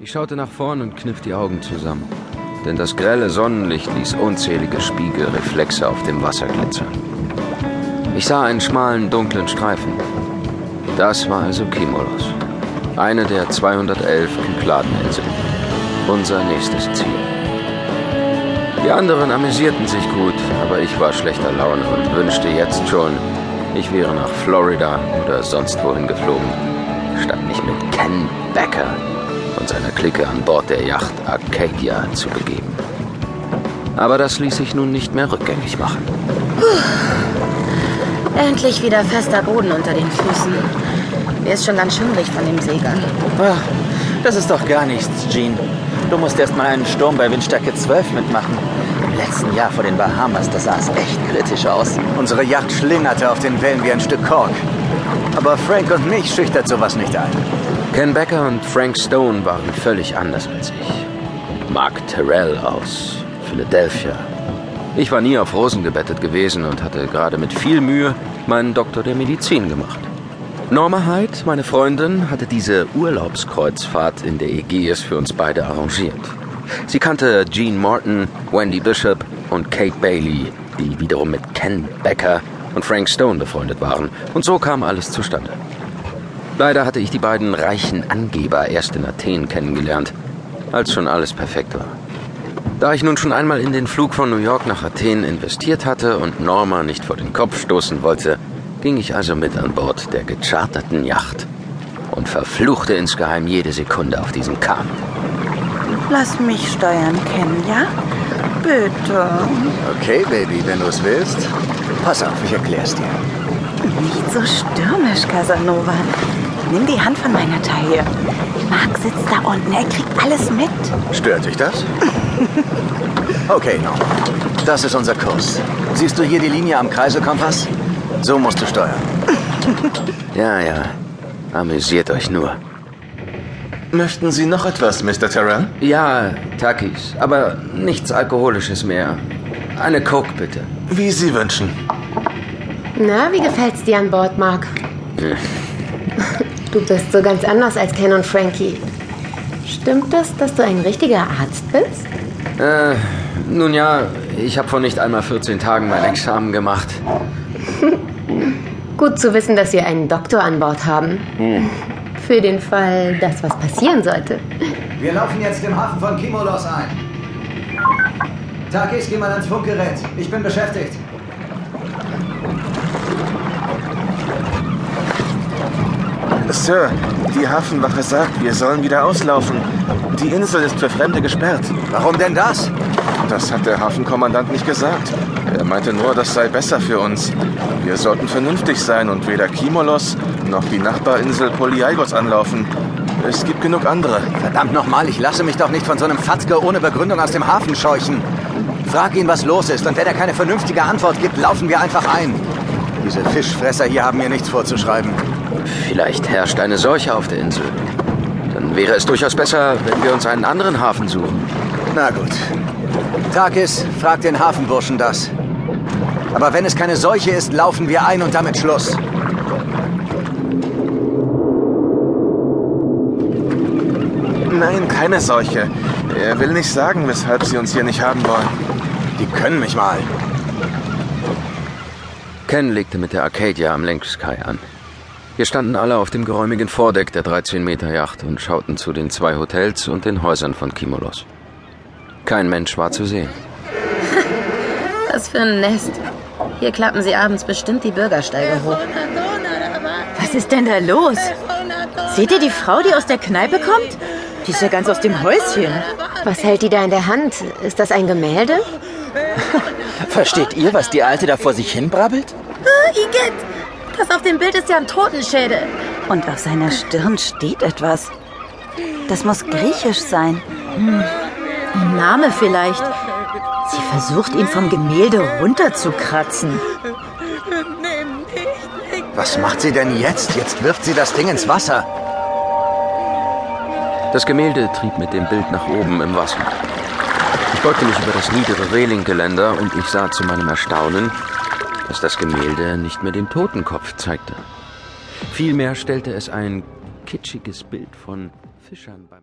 Ich schaute nach vorn und kniff die Augen zusammen, denn das grelle Sonnenlicht ließ unzählige Spiegelreflexe auf dem Wasser glitzern. Ich sah einen schmalen, dunklen Streifen. Das war also Kimolos, eine der 211 Kykladeninseln. Unser nächstes Ziel. Die anderen amüsierten sich gut, aber ich war schlechter Laune und wünschte jetzt schon, ich wäre nach Florida oder sonst wohin geflogen, statt mich mit Ken Becker Clique an Bord der Yacht Arcadia zu begeben. Aber das ließ sich nun nicht mehr rückgängig machen. Endlich wieder fester Boden unter den Füßen. Mir ist schon ganz schummrig von dem Segeln. Ach, das ist doch gar nichts, Jean. Du musst erst mal einen Sturm bei Windstärke 12 mitmachen. Im letzten Jahr vor den Bahamas, da sah es echt kritisch aus. Unsere Yacht schlingerte auf den Wellen wie ein Stück Kork. Aber Frank und mich schüchtert sowas nicht ein. Ken Becker und Frank Stone waren völlig anders als ich. Mark Terrell aus Philadelphia. Ich war nie auf Rosen gebettet gewesen und hatte gerade mit viel Mühe meinen Doktor der Medizin gemacht. Norma Hyde, meine Freundin, hatte diese Urlaubskreuzfahrt in der Ägäis für uns beide arrangiert. Sie kannte Jean Martin, Wendy Bishop und Kate Bailey, die wiederum mit Ken Becker und Frank Stone befreundet waren. Und so kam alles zustande. Leider hatte ich die beiden reichen Angeber erst in Athen kennengelernt, als schon alles perfekt war. Da ich nun schon einmal in den Flug von New York nach Athen investiert hatte und Norma nicht vor den Kopf stoßen wollte, ging ich also mit an Bord der gecharterten Yacht und verfluchte insgeheim jede Sekunde auf diesem Kahn. Lass mich steuern, Ken, ja? Bitte. Okay, Baby, wenn du es willst. Pass auf, ich erklär's dir. Nicht so stürmisch, Casanova. Nimm die Hand von meiner Taille. Mark sitzt da unten, er kriegt alles mit. Stört dich das? Okay, Norma. Das ist unser Kurs. Siehst du hier die Linie am Kreiselkompass? So musst du steuern. Ja, ja. Amüsiert euch nur. Möchten Sie noch etwas, Mr. Terrell? Ja, Takis, aber nichts Alkoholisches mehr. Eine Coke bitte. Wie Sie wünschen. Na, wie gefällt's dir an Bord, Mark? Du bist so ganz anders als Ken und Frankie. Stimmt das, dass du ein richtiger Arzt bist? Äh, nun ja, ich habe vor nicht einmal 14 Tagen mein Examen gemacht. Gut zu wissen, dass wir einen Doktor an Bord haben. Für den Fall, dass was passieren sollte. Wir laufen jetzt im Hafen von Kimolos ein. Takis, geh mal ans Funkgerät. Ich bin beschäftigt. Sir, die Hafenwache sagt, wir sollen wieder auslaufen. Die Insel ist für Fremde gesperrt. Warum denn das? Das hat der Hafenkommandant nicht gesagt. Er meinte nur, das sei besser für uns. Wir sollten vernünftig sein und weder Kimolos noch die Nachbarinsel Polyaios anlaufen. Es gibt genug andere. Verdammt nochmal, ich lasse mich doch nicht von so einem Fatzke ohne Begründung aus dem Hafen scheuchen. Frag ihn, was los ist, und wenn er keine vernünftige Antwort gibt, laufen wir einfach ein. Diese Fischfresser hier haben mir nichts vorzuschreiben. Vielleicht herrscht eine Seuche auf der Insel. Dann wäre es durchaus besser, wenn wir uns einen anderen Hafen suchen. Na gut. Takis, frag den Hafenburschen das. Aber wenn es keine Seuche ist, laufen wir ein und damit Schluss. Nein, keine Seuche. Er will nicht sagen, weshalb Sie uns hier nicht haben wollen. Die können mich mal. Ken legte mit der Arcadia am Längskai an. Wir standen alle auf dem geräumigen Vordeck der 13-Meter-Yacht und schauten zu den zwei Hotels und den Häusern von Kimolos. Kein Mensch war zu sehen. Was für ein Nest. Hier klappen sie abends bestimmt die Bürgersteige hoch. Was ist denn da los? Seht ihr die Frau, die aus der Kneipe kommt? Die ist ja ganz aus dem Häuschen. Was hält die da in der Hand? Ist das ein Gemälde? Versteht ihr, was die Alte da vor sich hin brabbelt? Ah, Igitt! Das auf dem Bild ist ja ein Totenschädel. Und auf seiner Stirn steht etwas. Das muss griechisch sein. Ein Name vielleicht. Sie versucht, ihn vom Gemälde runterzukratzen. Was macht sie denn jetzt? Jetzt wirft sie das Ding ins Wasser. Das Gemälde trieb mit dem Bild nach oben im Wasser. Ich beugte mich über das niedere Rehlinggeländer und ich sah zu meinem Erstaunen, dass das Gemälde nicht mehr den Totenkopf zeigte. Vielmehr stellte es ein kitschiges Bild von Fischern beim